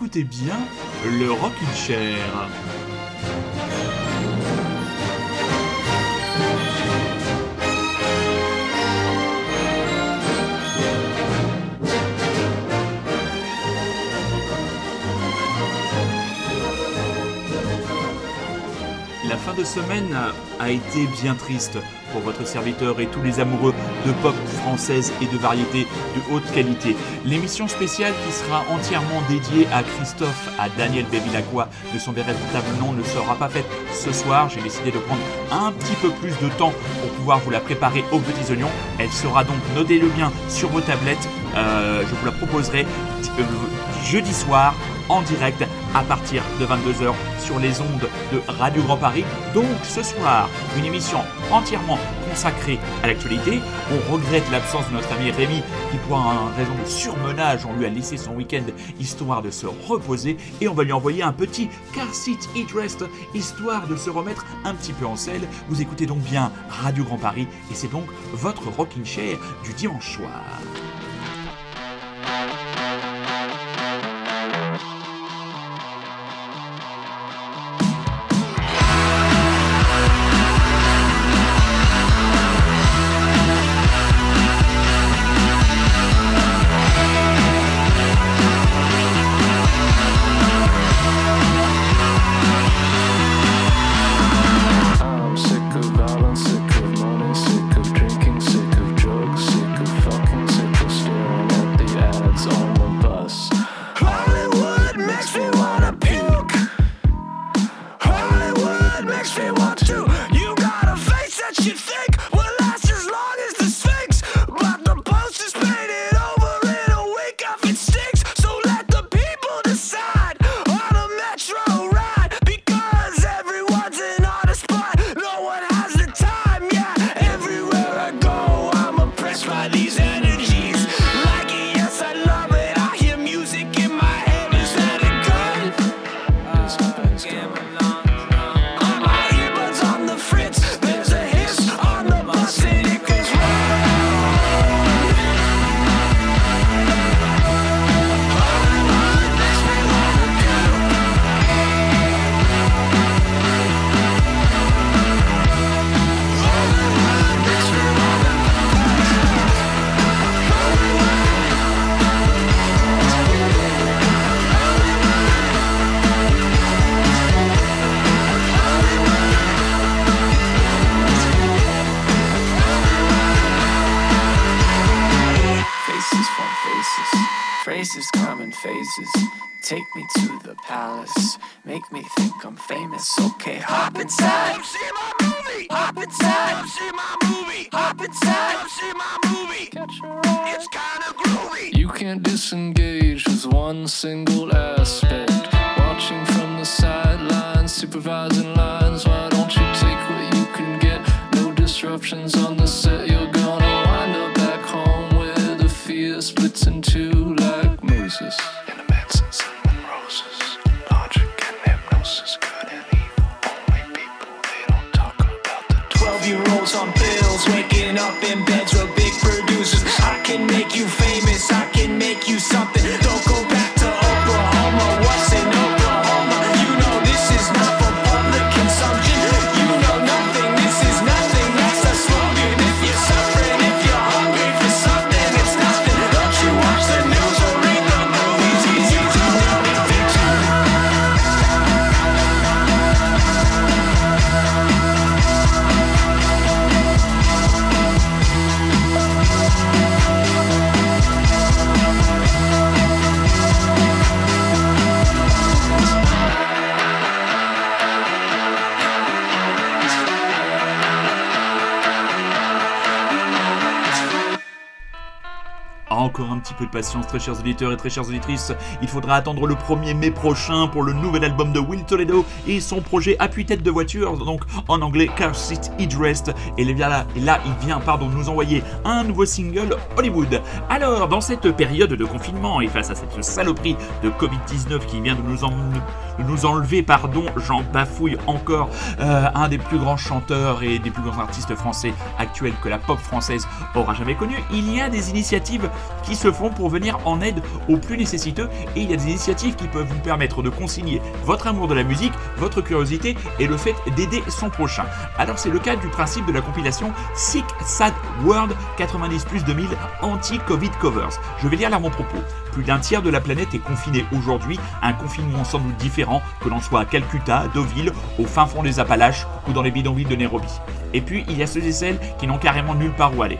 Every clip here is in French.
Écoutez bien le Rockin' Chair. La fin de semaine a été bien triste pour votre serviteur et tous les amoureux de pop et de variété de haute qualité. L'émission spéciale qui sera entièrement dédiée à Christophe, à Daniel Bevilacqua, de son véritable nom, ne sera pas faite ce soir. J'ai décidé de prendre un petit peu plus de temps pour pouvoir vous la préparer aux petits oignons. Elle sera donc, notez-le bien, sur vos tablettes. Euh, je vous la proposerai euh, jeudi soir en direct à partir de 22h sur les ondes de Radio Grand Paris. Donc ce soir, une émission entièrement à l'actualité. On regrette l'absence de notre ami Rémi qui pour un raison de surmenage, on lui a laissé son week-end histoire de se reposer et on va lui envoyer un petit car seat eat rest histoire de se remettre un petit peu en selle. Vous écoutez donc bien Radio Grand Paris et c'est donc votre rocking chair du dimanche soir. Single aspect. Watching from the sidelines, supervising lines. Why don't you take what you can get? No disruptions on the set. You're patience, très chers auditeurs et très chères auditrices. Il faudra attendre le 1er mai prochain pour le nouvel album de Will Toledo et son projet Appui-tête de voiture, donc en anglais Car Seat Headrest. Et là, il vient pardon, nous envoyer un nouveau single Hollywood. Alors, dans cette période de confinement et face à cette saloperie de Covid-19 qui vient de nous, en- de nous enlever, pardon, j'en bafouille encore, euh, un des plus grands chanteurs et des plus grands artistes français actuels que la pop française aura jamais connu, il y a des initiatives qui se font pour venir en aide aux plus nécessiteux et il y a des initiatives qui peuvent vous permettre de concilier votre amour de la musique, votre curiosité et le fait d'aider son prochain. Alors c'est le cas du principe de la compilation Sick Sad World 90 plus 2000 anti-Covid covers. Je vais lire là mon propos. Plus d'un tiers de la planète est confiné aujourd'hui, un confinement sans doute différent que l'on soit à Calcutta, Deauville, au fin fond des Appalaches ou dans les bidonvilles de Nairobi. Et puis il y a ceux et celles qui n'ont carrément nulle part où aller.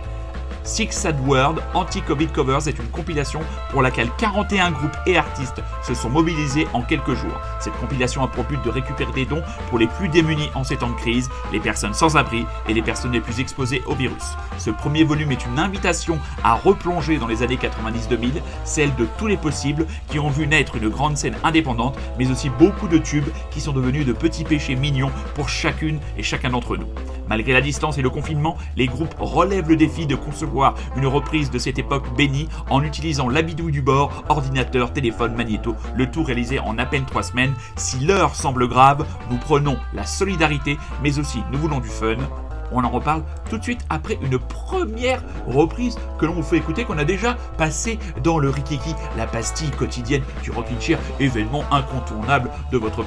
Six Sad World Anti-Covid Covers est une compilation pour laquelle 41 groupes et artistes se sont mobilisés en quelques jours. Cette compilation a pour but de récupérer des dons pour les plus démunis en ces temps de crise, les personnes sans abri et les personnes les plus exposées au virus. Ce premier volume est une invitation à replonger dans les années 90-2000, celle de tous les possibles qui ont vu naître une grande scène indépendante, mais aussi beaucoup de tubes qui sont devenus de petits péchés mignons pour chacune et chacun d'entre nous. Malgré la distance et le confinement, les groupes relèvent le défi de concevoir une reprise de cette époque bénie en utilisant l'abidouille du bord, ordinateur, téléphone, magnéto, le tout réalisé en à peine trois semaines. Si l'heure semble grave, nous prenons la solidarité, mais aussi nous voulons du fun. On en reparle tout de suite après une première reprise que l'on vous fait écouter, qu'on a déjà passé dans le Rikiki, la pastille quotidienne du Rockin' Chair, événement incontournable de votre,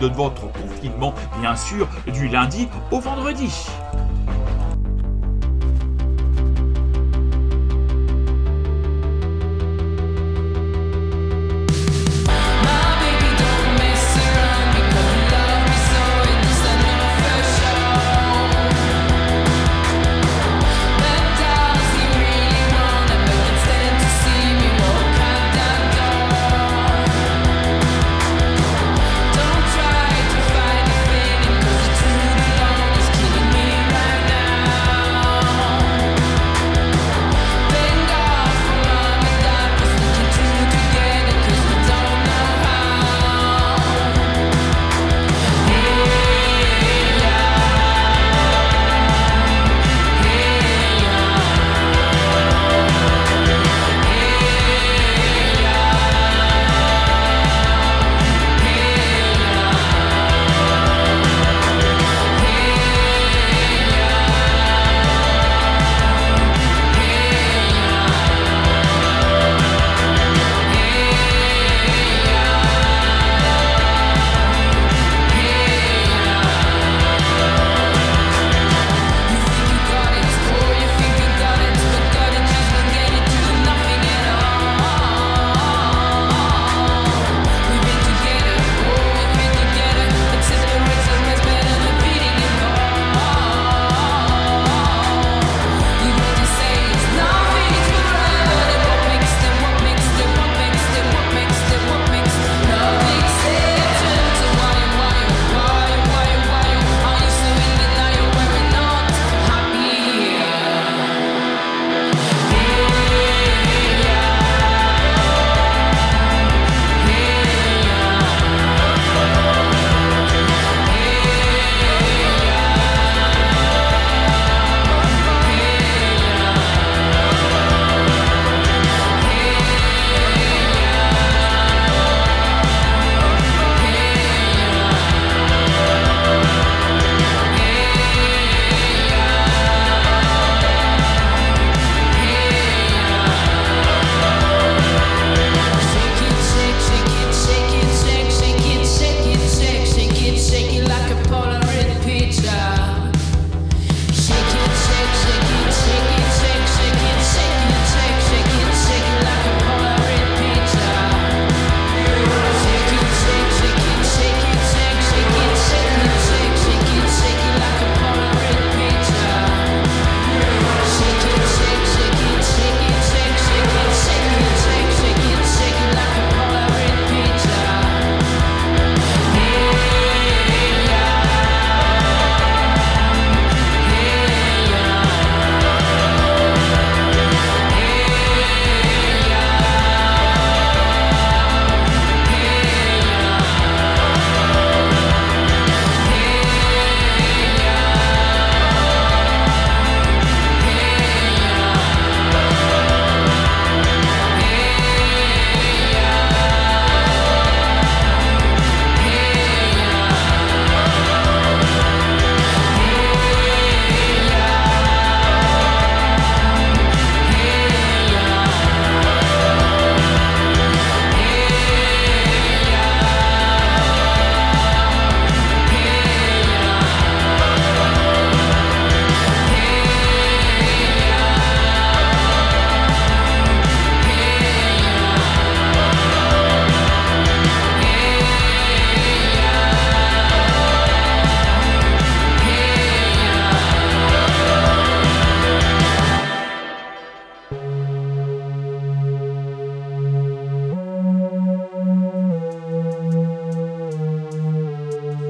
de votre confinement, bien sûr, du lundi au vendredi.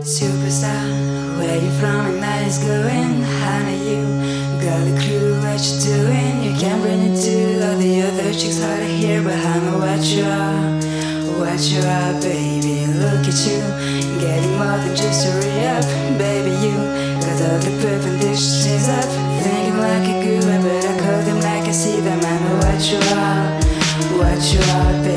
Superstar, where you from and that is going? How are you got the clue what you're doing? You can't bring it to all the other chicks hard to hear, but I know what you are, what you are, baby. Look at you, getting more than just a re-up, baby. You got all the perfect dishes up, thinking like a guru, but I call them like I see them. I know what you are, what you are, baby.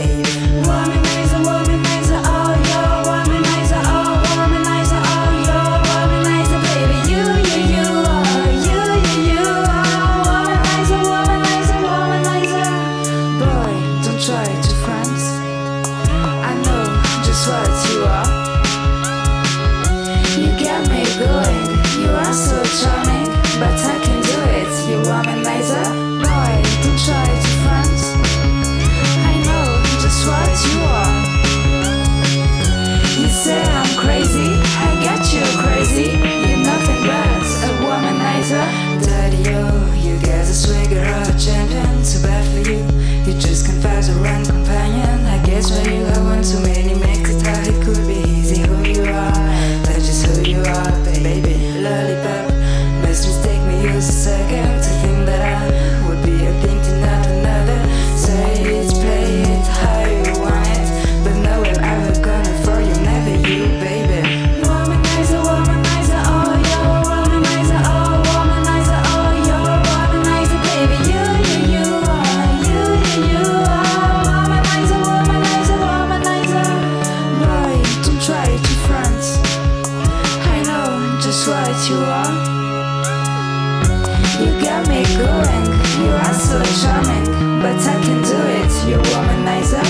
You got me going, you are so charming, but I can do it. You're womanizer,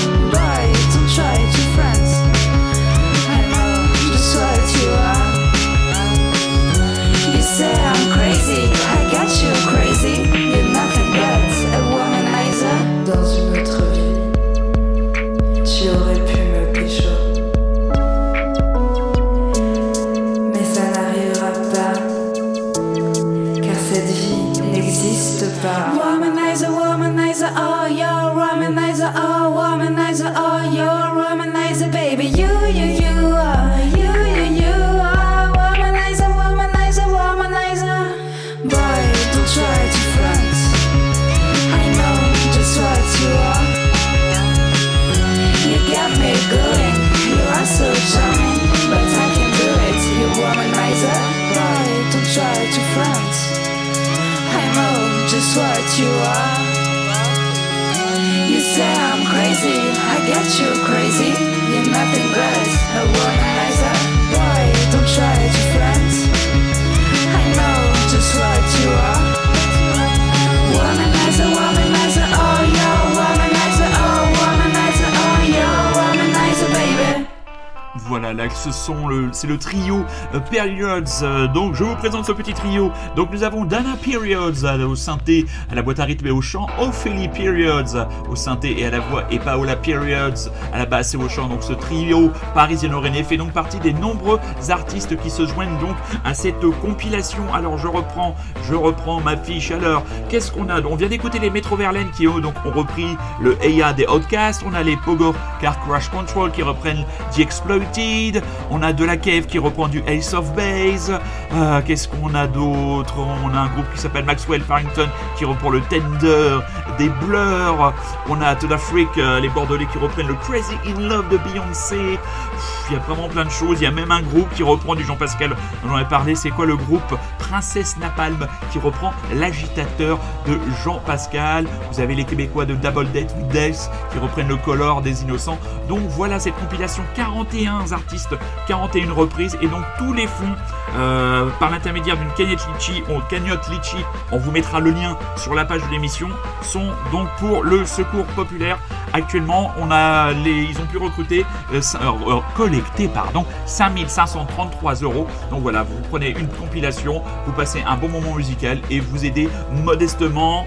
Ce sont le, c'est le trio euh, Periods. euh, donc, je vous présente ce petit trio. Donc, nous avons Dana Periods euh, au synthé, à la boîte à rythme et au chant, Ophélie Periods au synthé et à la voix, et Paola Periods à la basse et au chant. Donc, ce trio parisienne-rennais fait donc partie des nombreux artistes qui se joignent donc à cette compilation. Alors, je reprends, je reprends ma fiche. Alors, qu'est-ce qu'on a? On vient d'écouter les Metro Verlaine qui donc, ont repris le Eya des Outcasts. On a les Pogo Car Crash Control qui reprennent The Exploited. On a De La Cave qui reprend du Ace of Base. Euh, Qu'est-ce qu'on a d'autre? On a un groupe qui s'appelle Maxwell Farrington qui reprend le Tender des Blurs. On a To The Freak, euh, les Bordelais qui reprennent le Crazy in Love de Beyoncé. Il y a vraiment plein de choses. Il y a même un groupe qui reprend du Jean-Pascal. J'en ai parlé. C'est quoi le groupe? Princesse Napalm qui reprend l'agitateur de Jean-Pascal. Vous avez les Québécois de Double Date with Death qui reprennent le Color des Innocents. Donc voilà cette compilation 41 artistes, 41 reprises et donc tous les fonds euh, par l'intermédiaire d'une cagnotte Litchi, on, cagnotte Litchi, on vous mettra le lien sur la page de l'émission, sont donc pour le secours populaire. Actuellement, on a les, ils ont pu recruter, euh, euh, collecter pardon, 5533 euros. Donc voilà, vous prenez une compilation, vous passez un bon moment musical et vous aidez modestement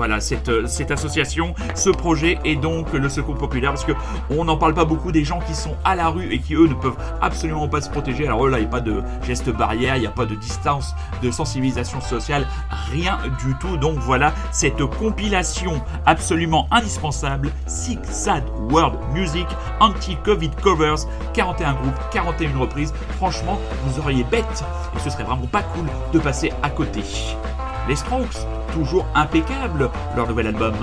voilà, cette, cette association, ce projet et donc le secours populaire parce que on n'en parle pas beaucoup des gens qui sont à la rue et qui eux ne peuvent absolument pas se protéger. Alors eux là, il n'y a pas de gestes barrières, il n'y a pas de distance, de sensibilisation sociale, rien du tout. Donc voilà cette compilation absolument indispensable, Six Sad World Music Anti-Covid Covers, 41 groupes, 41 reprises. Franchement, vous auriez bête et ce serait vraiment pas cool de passer à côté. Les Strokes, toujours impeccables, leur nouvel album.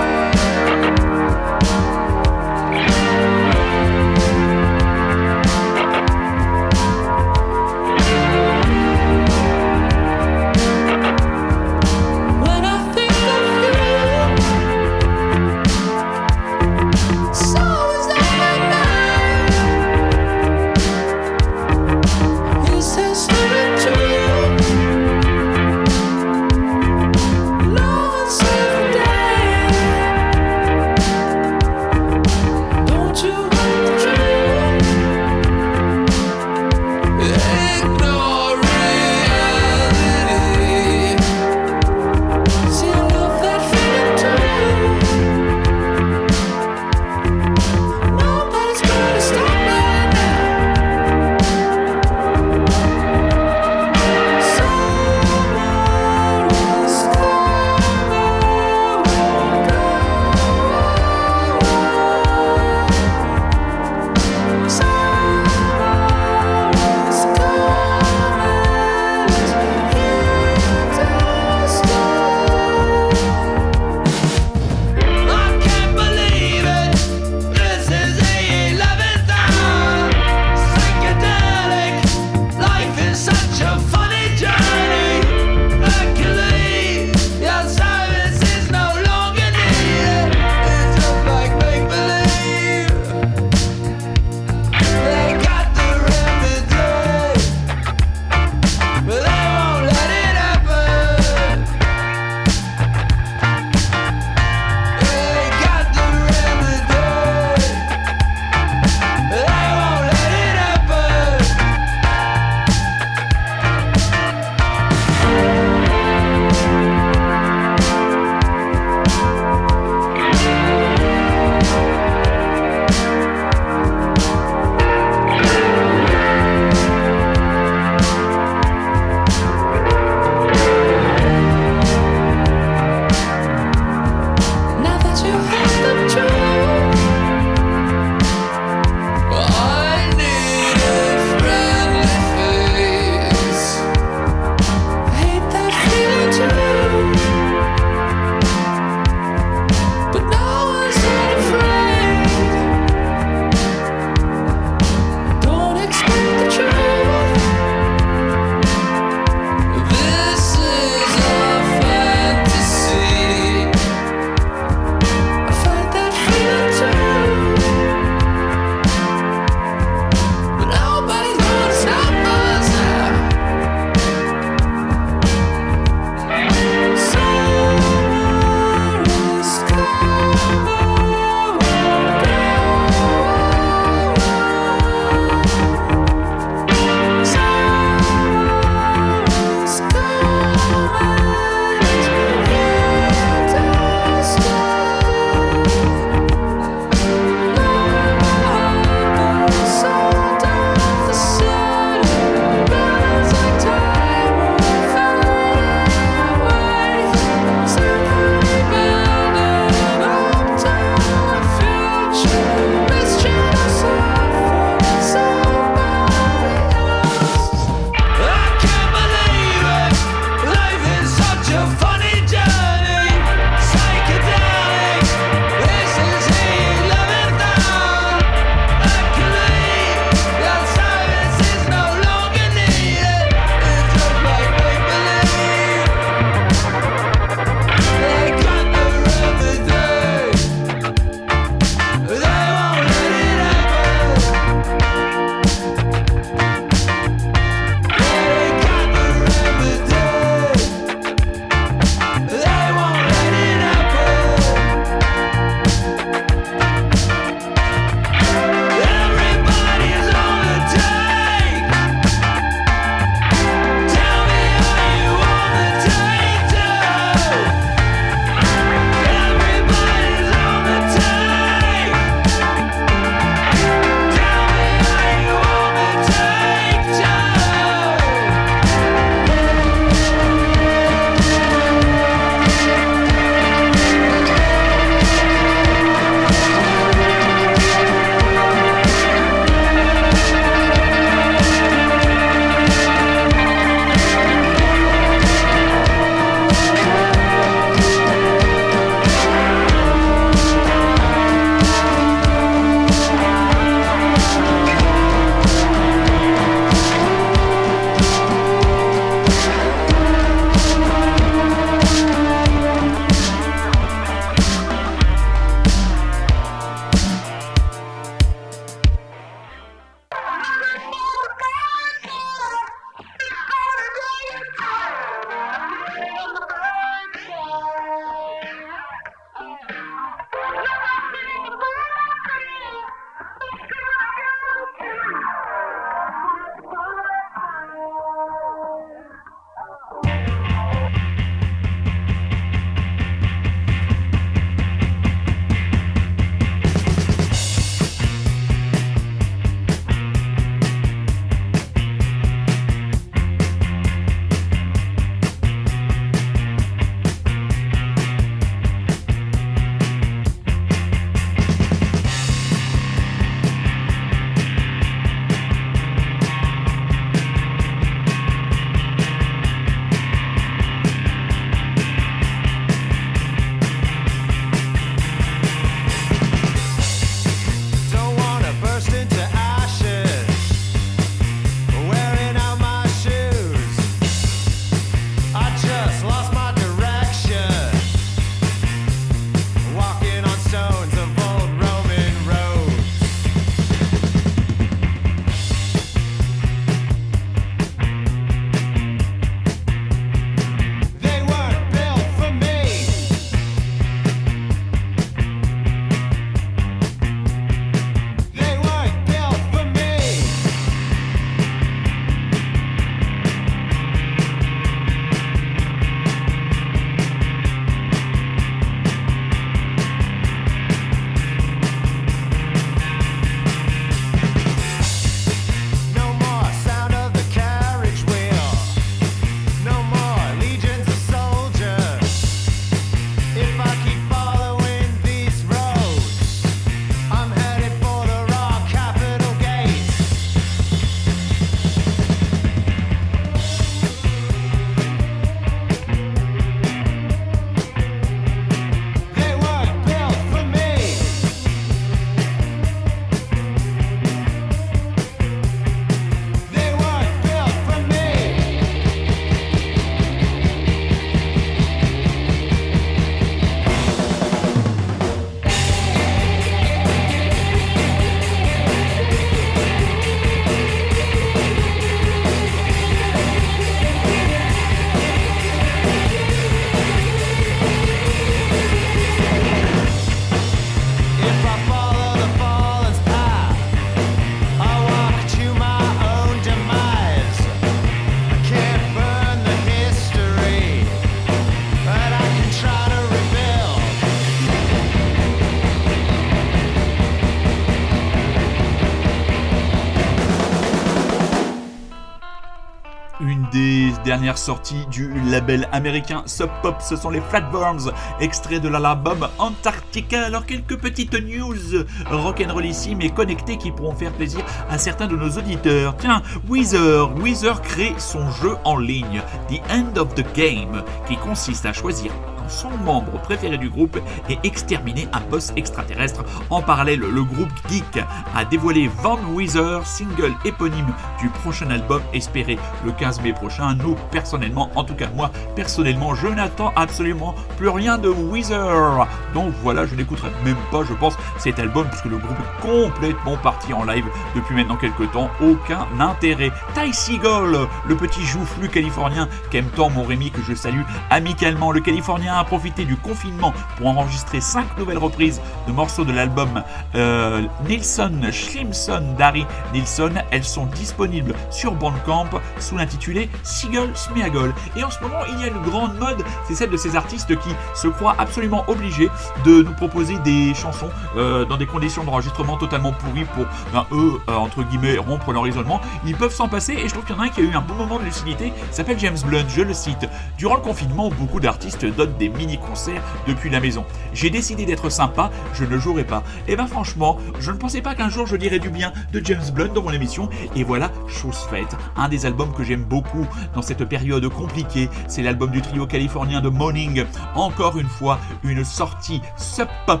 Sorties du label américain Sub Pop, ce sont les Flatworms, extraits de l'album Antarctica. Alors quelques petites news rock'n'roll ici, mais connectées qui pourront faire plaisir à certains de nos auditeurs. Tiens, Weezer, Weezer crée son jeu en ligne, The End of the Game, qui consiste à choisir son membre préféré du groupe et exterminer un boss extraterrestre. En parallèle, le groupe Geek a dévoilé Van Weezer, single éponyme du prochain album espéré le 15 mai prochain. Nous, personnellement, en tout cas moi, personnellement, je n'attends absolument plus rien de Weezer. Donc voilà, je n'écouterai même pas, je pense, cet album puisque le groupe est complètement parti en live depuis maintenant quelques temps. Aucun intérêt. Ty Seagull, le petit joufflu californien qu'aime tant mon Rémi que je salue amicalement. Le Californien a profité du confinement pour enregistrer 5 nouvelles reprises de morceaux de l'album euh, Nilsson Schlimson d'Harry Nilsson. Elles sont disponibles sur Bandcamp sous l'intitulé Seagull Smeagol. Et en ce moment, il y a une grande mode, c'est celle de ces artistes qui se croient absolument obligés de nous proposer des chansons euh, dans des conditions d'enregistrement totalement pourries pour, ben, eux, euh, entre guillemets, rompre leur isolement. Ils peuvent s'en passer et je trouve qu'il y en a un qui a eu un bon moment de lucidité, s'appelle James Blunt, je le cite. Durant le confinement, beaucoup d'artistes donnent des mini-concerts depuis la maison. J'ai décidé d'être sympa, je ne jouerai pas. Et ben franchement, je ne pensais pas qu'un jour je dirais du bien de James Blunt dans mon émission. Et voilà, chose faite. Un des albums que j'aime beaucoup dans cette période compliquée, c'est l'album du trio californien de Morning. Encore une fois, une sortie sub pop.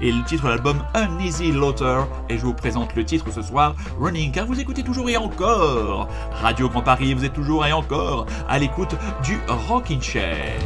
Et le titre de l'album Uneasy Laughter. Et je vous présente le titre ce soir, Running, car vous écoutez toujours et encore. Radio Grand Paris, vous êtes toujours et encore à l'écoute du Rockin' Chair.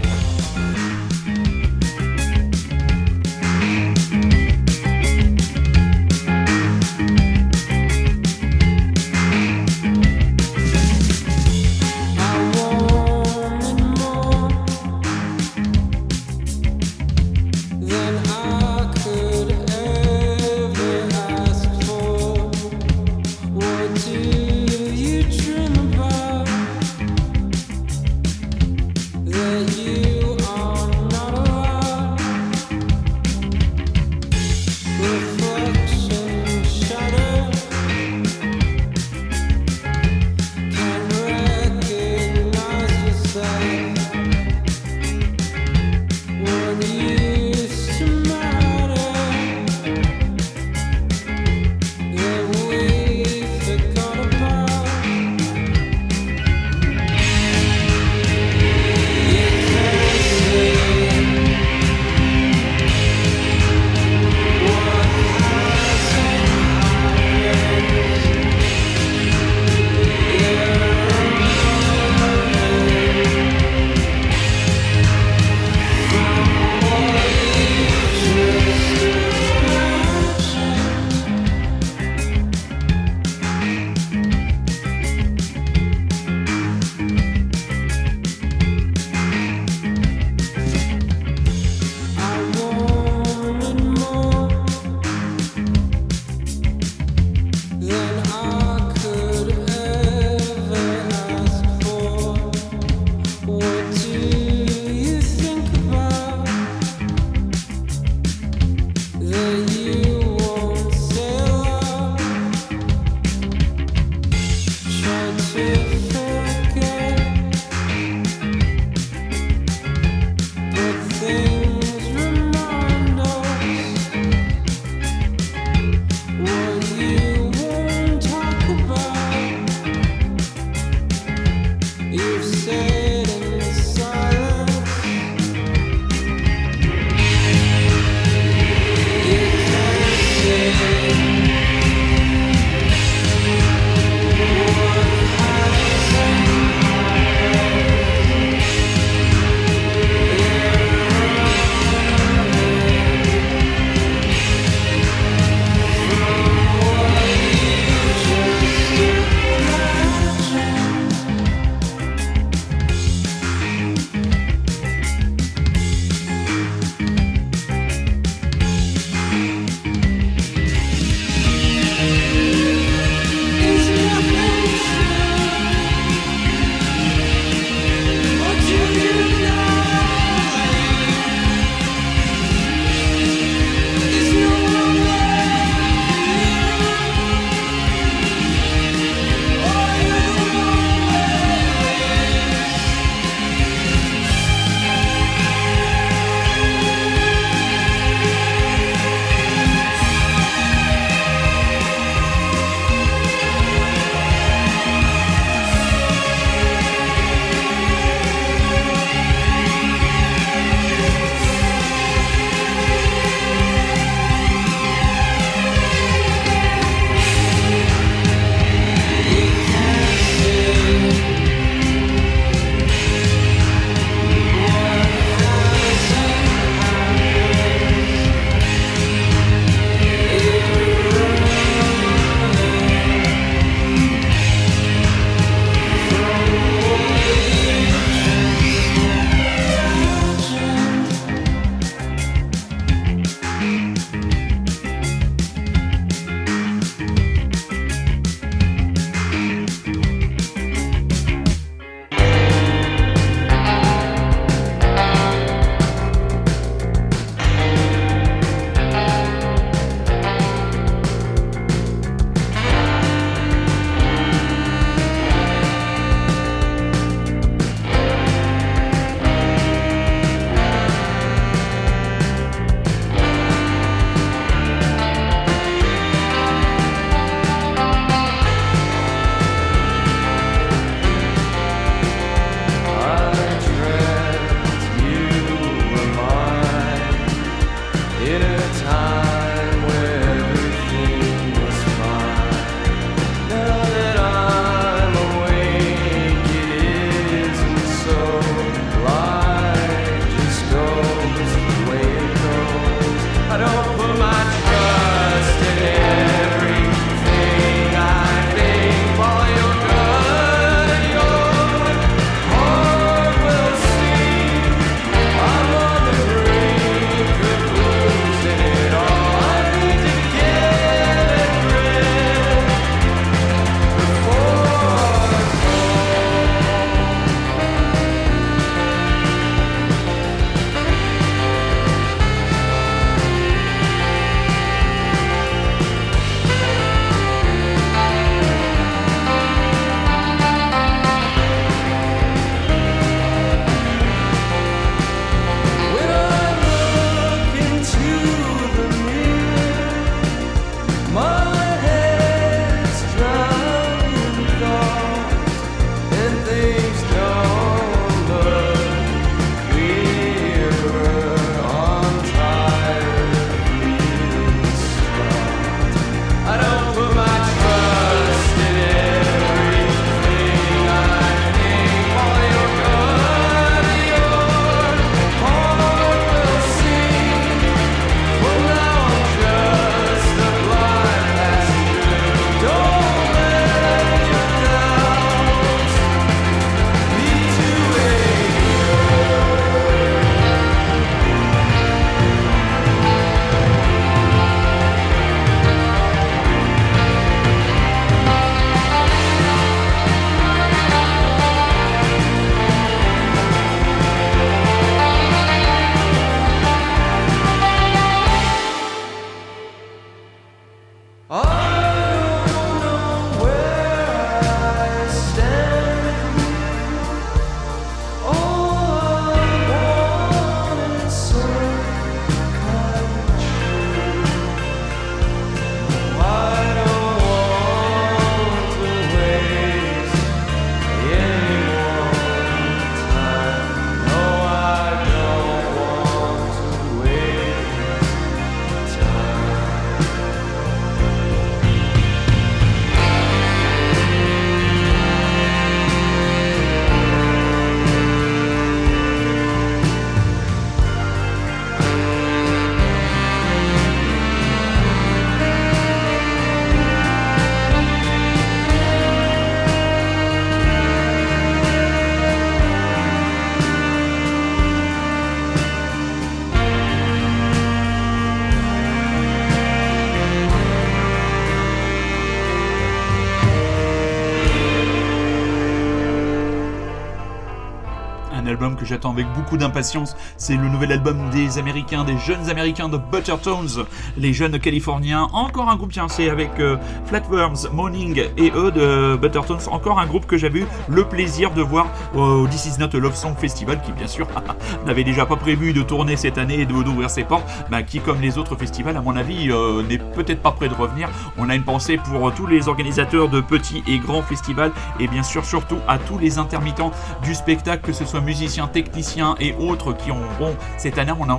Que j'attends avec beaucoup d'impatience. C'est le nouvel album des Américains, des jeunes Américains de Buttertones, les jeunes Californiens. Encore un groupe, tiens, c'est avec euh, Flatworms, Morning et eux de Buttertones. Encore un groupe que j'avais eu le plaisir de voir au This Is Not Love Song Festival, qui bien sûr n'avait déjà pas prévu de tourner cette année et d'ouvrir ses portes, bah, qui comme les autres festivals, à mon avis, euh, n'est peut-être pas prêt de revenir. On a une pensée pour tous les organisateurs de petits et grands festivals et bien sûr surtout à tous les intermittents du spectacle, que ce soit musiciens, techniciens et autres qui auront cette année on a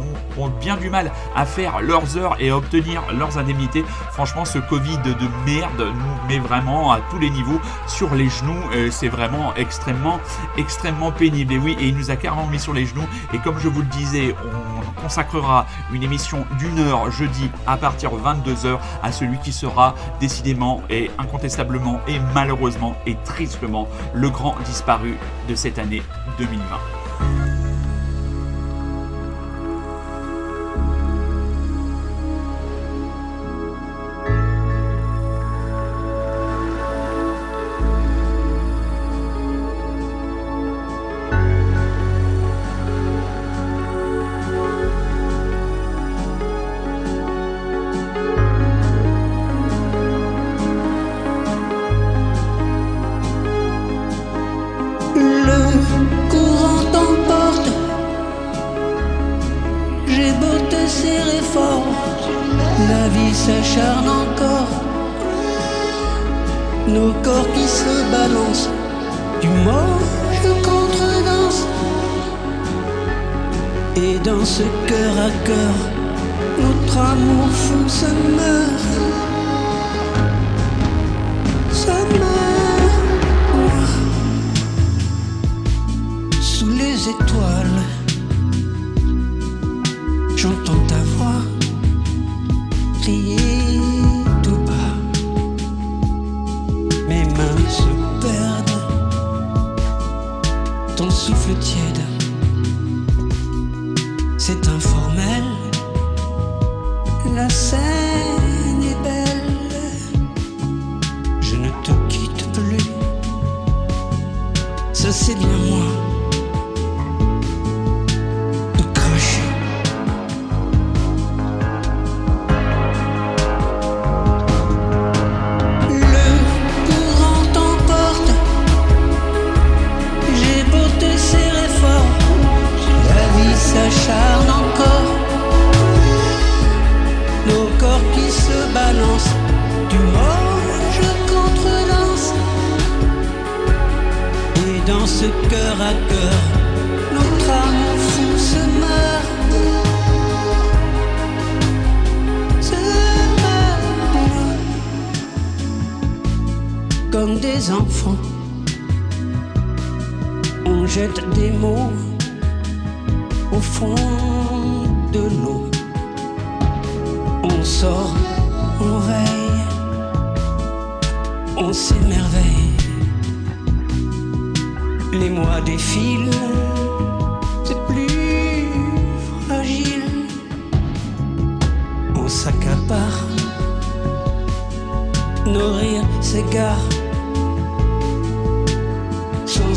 bien du mal à faire leurs heures et à obtenir leurs indemnités. Franchement, ce Covid de merde nous met vraiment à tous les niveaux sur les genoux. C'est vraiment extrêmement, extrêmement pénible. Et oui, et il nous a carrément mis sur les genoux. Et comme je vous le disais, on consacrera une émission d'une heure jeudi à partir de 22h à celui qui sera décidément et incontestablement et malheureusement et tristement le grand disparu de cette année 2020.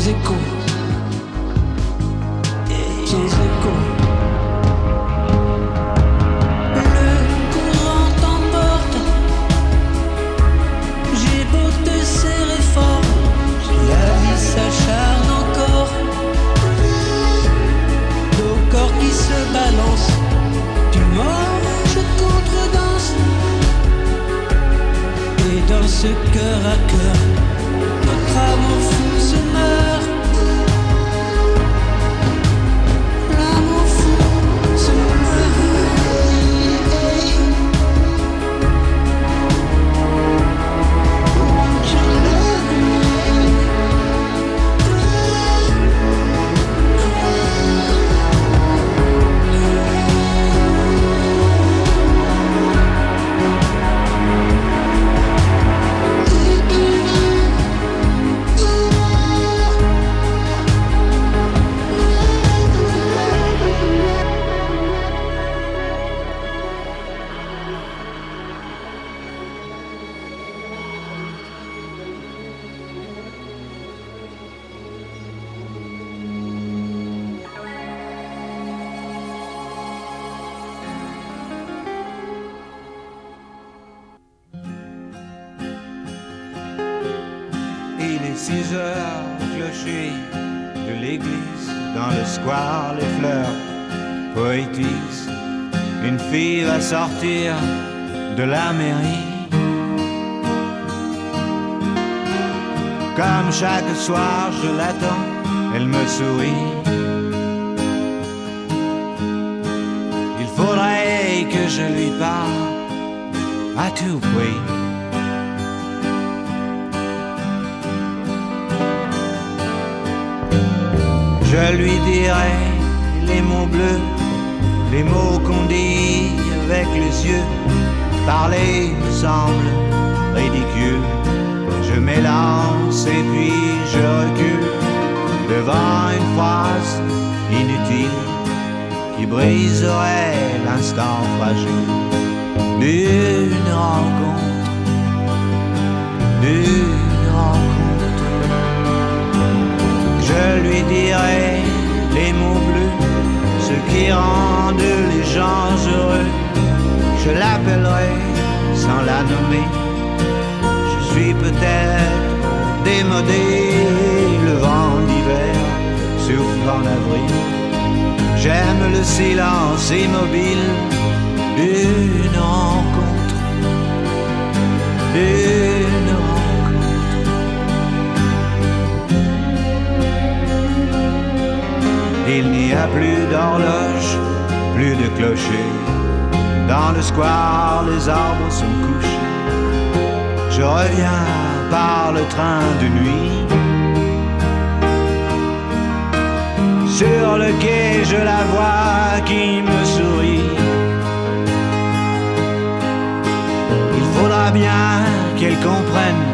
échos. À tout prix. Je lui dirai les mots bleus, les mots qu'on dit avec les yeux. Parler me semble ridicule. Je m'élance et puis je recule devant une phrase inutile qui briserait l'instant fragile d'une rencontre, d'une rencontre. Je lui dirai les mots bleus, ce qui rendent les gens heureux. Je l'appellerai sans la nommer. Je suis peut-être démodé, le vent d'hiver souffle en avril. J'aime le silence immobile d'une rencontre, d'une rencontre. Il n'y a plus d'horloge, plus de clocher. Dans le square, les arbres sont couchés. Je reviens par le train de nuit. Sur le quai, je la vois qui me sourit. Bien qu'elle comprenne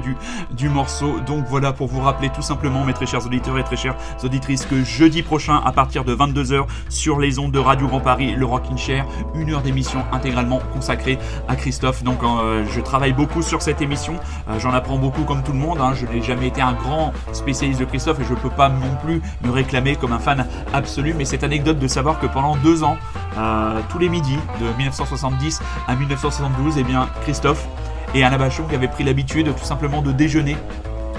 du morceau. Donc voilà pour vous rappeler tout simplement, mes très chers auditeurs et très chères auditrices, que jeudi prochain, à partir de 22h, sur les ondes de Radio Grand Paris, le Rockin' Chair, une heure d'émission intégralement consacrée à Christophe. Donc euh, je travaille beaucoup sur cette émission, euh, j'en apprends beaucoup comme tout le monde. Hein. Je n'ai jamais été un grand spécialiste de Christophe et je ne peux pas non plus me réclamer comme un fan absolu. Mais cette anecdote de savoir que pendant deux ans, euh, tous les midis, de 1970 à 1972, eh bien Christophe et Anna Bachon qui avaient pris l'habitude tout simplement de déjeuner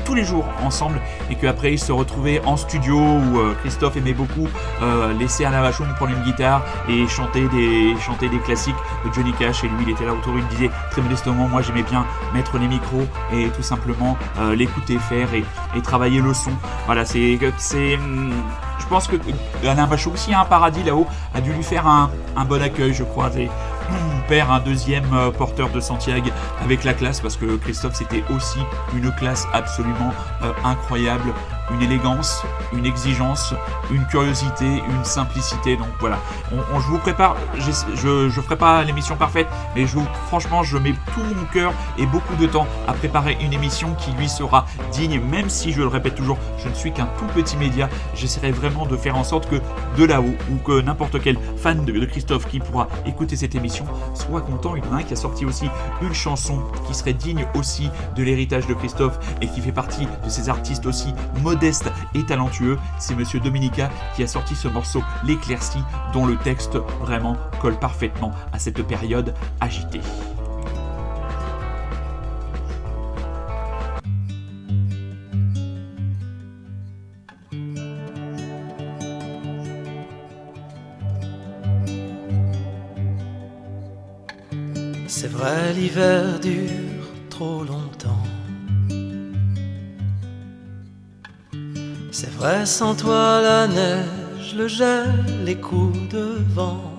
tous les jours ensemble et qu'après ils se retrouvaient en studio où euh, Christophe aimait beaucoup euh, laisser Alain Vachon prendre une guitare et chanter des, classiques de Johnny Cash et lui il était là autour, il disait très modestement moi j'aimais bien mettre les micros et tout simplement euh, l'écouter faire et, travailler le son. Voilà c'est... je pense que Alain Vachon aussi a un paradis là-haut, a dû lui faire un bon accueil je crois perd un deuxième euh, porteur de Santiago avec la classe parce que Christophe c'était aussi une classe absolument euh, incroyable une élégance, une exigence, une curiosité, une simplicité. Donc voilà, on, je vous prépare, je ne ferai pas l'émission parfaite, mais franchement, je mets tout mon cœur et beaucoup de temps à préparer une émission qui lui sera digne, même si je le répète toujours, je ne suis qu'un tout petit média. J'essaierai vraiment de faire en sorte que de là-haut, ou que n'importe quel fan de, Christophe qui pourra écouter cette émission soit content. Il y en a un qui a sorti aussi une chanson qui serait digne aussi de l'héritage de Christophe et qui fait partie de ces artistes aussi modernes modeste et talentueux, c'est Monsieur Dominica qui a sorti ce morceau L'éclaircie, dont le texte vraiment colle parfaitement à cette période agitée. C'est vrai, l'hiver dure trop longtemps. C'est vrai, sans toi la neige, le gel, les coups de vent.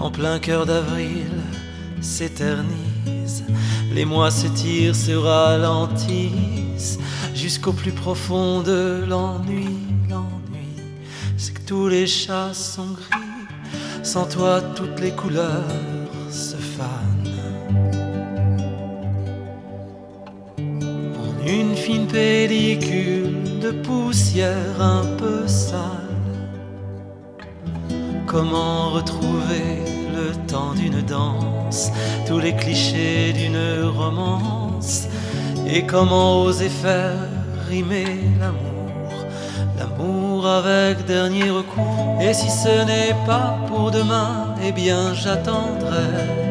En plein cœur d'avril s'éternise, les mois s'étirent, se ralentissent, jusqu'au plus profond de l'ennui. L'ennui, c'est que tous les chats sont gris, sans toi toutes les couleurs se fanent. Une fine pellicule de poussière un peu sale. Comment retrouver le temps d'une danse, tous les clichés d'une romance, et comment oser faire rimer l'amour, l'amour avec dernier recours. Et si ce n'est pas pour demain, eh bien j'attendrai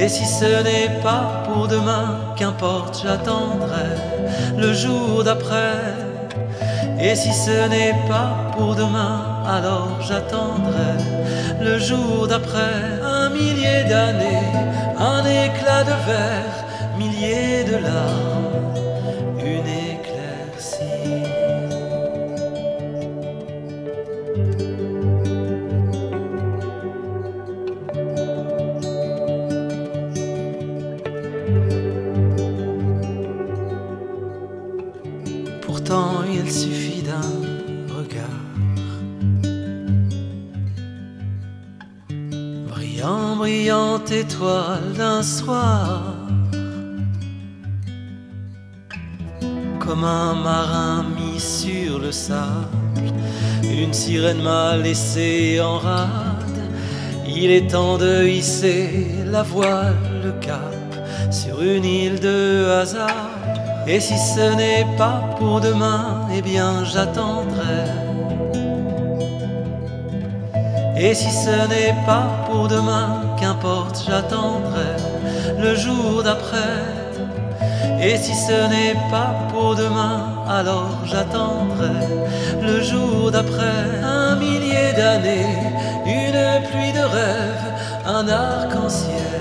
et si ce n'est pas demain, qu'importe, j'attendrai le jour d'après. Et si ce n'est pas pour demain, alors j'attendrai le jour d'après. Un millier d'années, un éclat de verre, milliers de larmes, d'un soir. Comme un marin mis sur le sable, une sirène m'a laissé en rade. Il est temps de hisser la voile, le cap sur une île de hasard. Et si ce n'est pas pour demain, eh bien j'attendrai. Et si ce n'est pas pour demain, qu'importe, j'attendrai le jour d'après. Et si ce n'est pas pour demain, alors j'attendrai le jour d'après. Un millier d'années, une pluie de rêves, un arc-en-ciel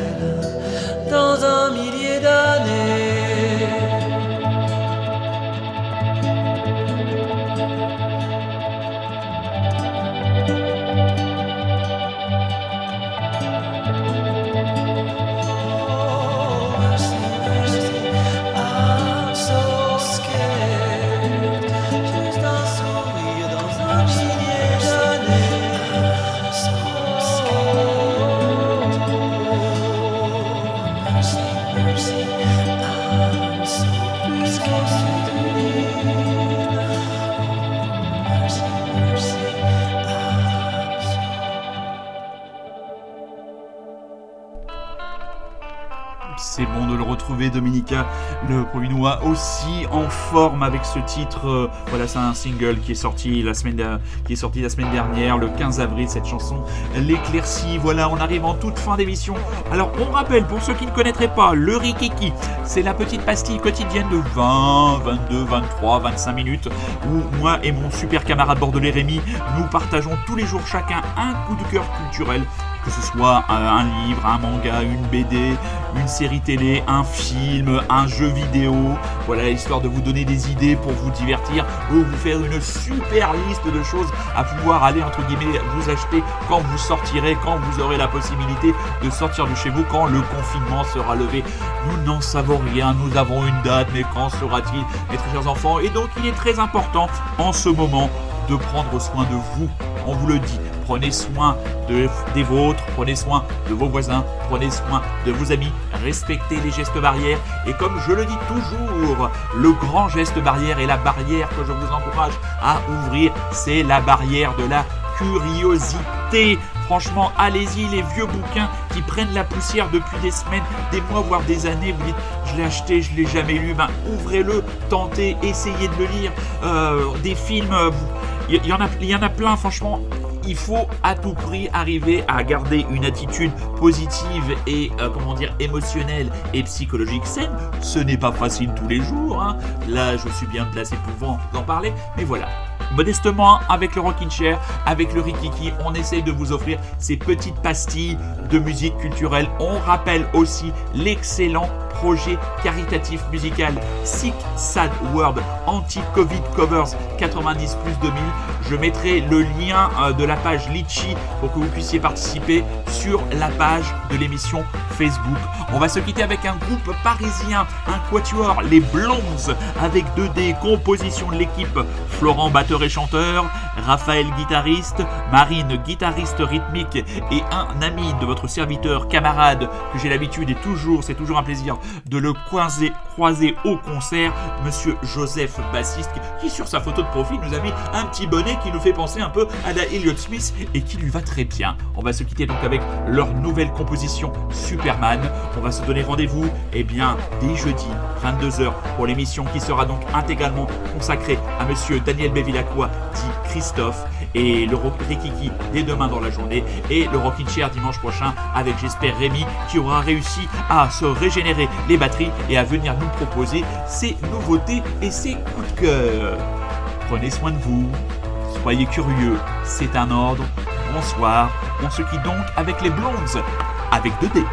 le Provinois, aussi en forme avec ce titre. Euh, voilà, c'est un single qui est sorti la semaine, qui est sorti la semaine dernière, le 15 avril, cette chanson, L'éclaircie. Voilà, on arrive en toute fin d'émission. Alors, on rappelle, pour ceux qui ne connaîtraient pas, le Rikiki, c'est la petite pastille quotidienne de 20, 22, 23, 25 minutes où moi et mon super camarade bordelais Rémi, nous partageons tous les jours chacun un coup de cœur culturel que ce soit un, livre, un manga, une BD, une série télé, un film, un jeu vidéo. Voilà, histoire de vous donner des idées pour vous divertir ou vous faire une super liste de choses à pouvoir aller, entre guillemets, vous acheter quand vous sortirez, quand vous aurez la possibilité de sortir de chez vous, quand le confinement sera levé. Nous n'en savons rien, nous avons une date, mais quand sera-t-il, mes très chers enfants? Et donc, il est très important en ce moment de prendre soin de vous. On vous le dit, prenez soin de, des vôtres, prenez soin de vos voisins, prenez soin de vos amis, respectez les gestes barrières. Et comme je le dis toujours, le grand geste barrière et la barrière que je vous encourage à ouvrir, c'est la barrière de la curiosité. Franchement, allez-y, les vieux bouquins qui prennent la poussière depuis des semaines, des mois, voire des années. Vous dites, je l'ai acheté, je l'ai jamais lu. Ben, ouvrez-le, tentez, essayez de le lire. Euh, des films, a, il y en a plein, franchement il faut à tout prix arriver à garder une attitude positive et euh, comment dire émotionnelle et psychologique saine. Ce n'est pas facile tous les jours. Hein. Là, je suis bien placé pour en parler, mais voilà. Modestement, avec le Rockin' Chair, avec le Rikiki, on essaye de vous offrir ces petites pastilles de musique culturelle. On rappelle aussi l'excellent projet caritatif musical Sick Sad World Anti-Covid Covers 90 plus 2000. Je mettrai le lien euh, de la page Litchi pour que vous puissiez participer sur la page de l'émission Facebook. On va se quitter avec un groupe parisien, un quatuor, les Blondes, avec 2D, composition de l'équipe, Florent et chanteur, Raphaël guitariste, Marine guitariste rythmique et un ami de votre serviteur, camarade, que j'ai l'habitude et toujours, c'est toujours un plaisir de le croiser, croiser au concert, monsieur Joseph bassiste, qui sur sa photo de profil nous a mis un petit bonnet qui nous fait penser un peu à la Elliott Smith et qui lui va très bien. On va se quitter donc avec leur nouvelle composition Superman. On va se donner rendez-vous, eh bien, dès jeudi, 22h, pour l'émission qui sera donc intégralement consacrée à monsieur Daniel Bévilacqua, dit Christophe, et le Rikiki dès demain dans la journée, et le Rockin' Chair dimanche prochain avec, j'espère, Rémi, qui aura réussi à se régénérer les batteries et à venir nous proposer ses nouveautés et ses coups de cœur. Prenez soin de vous, soyez curieux, c'est un ordre. Bonsoir, on se quitte donc avec les Blondes, avec 2D.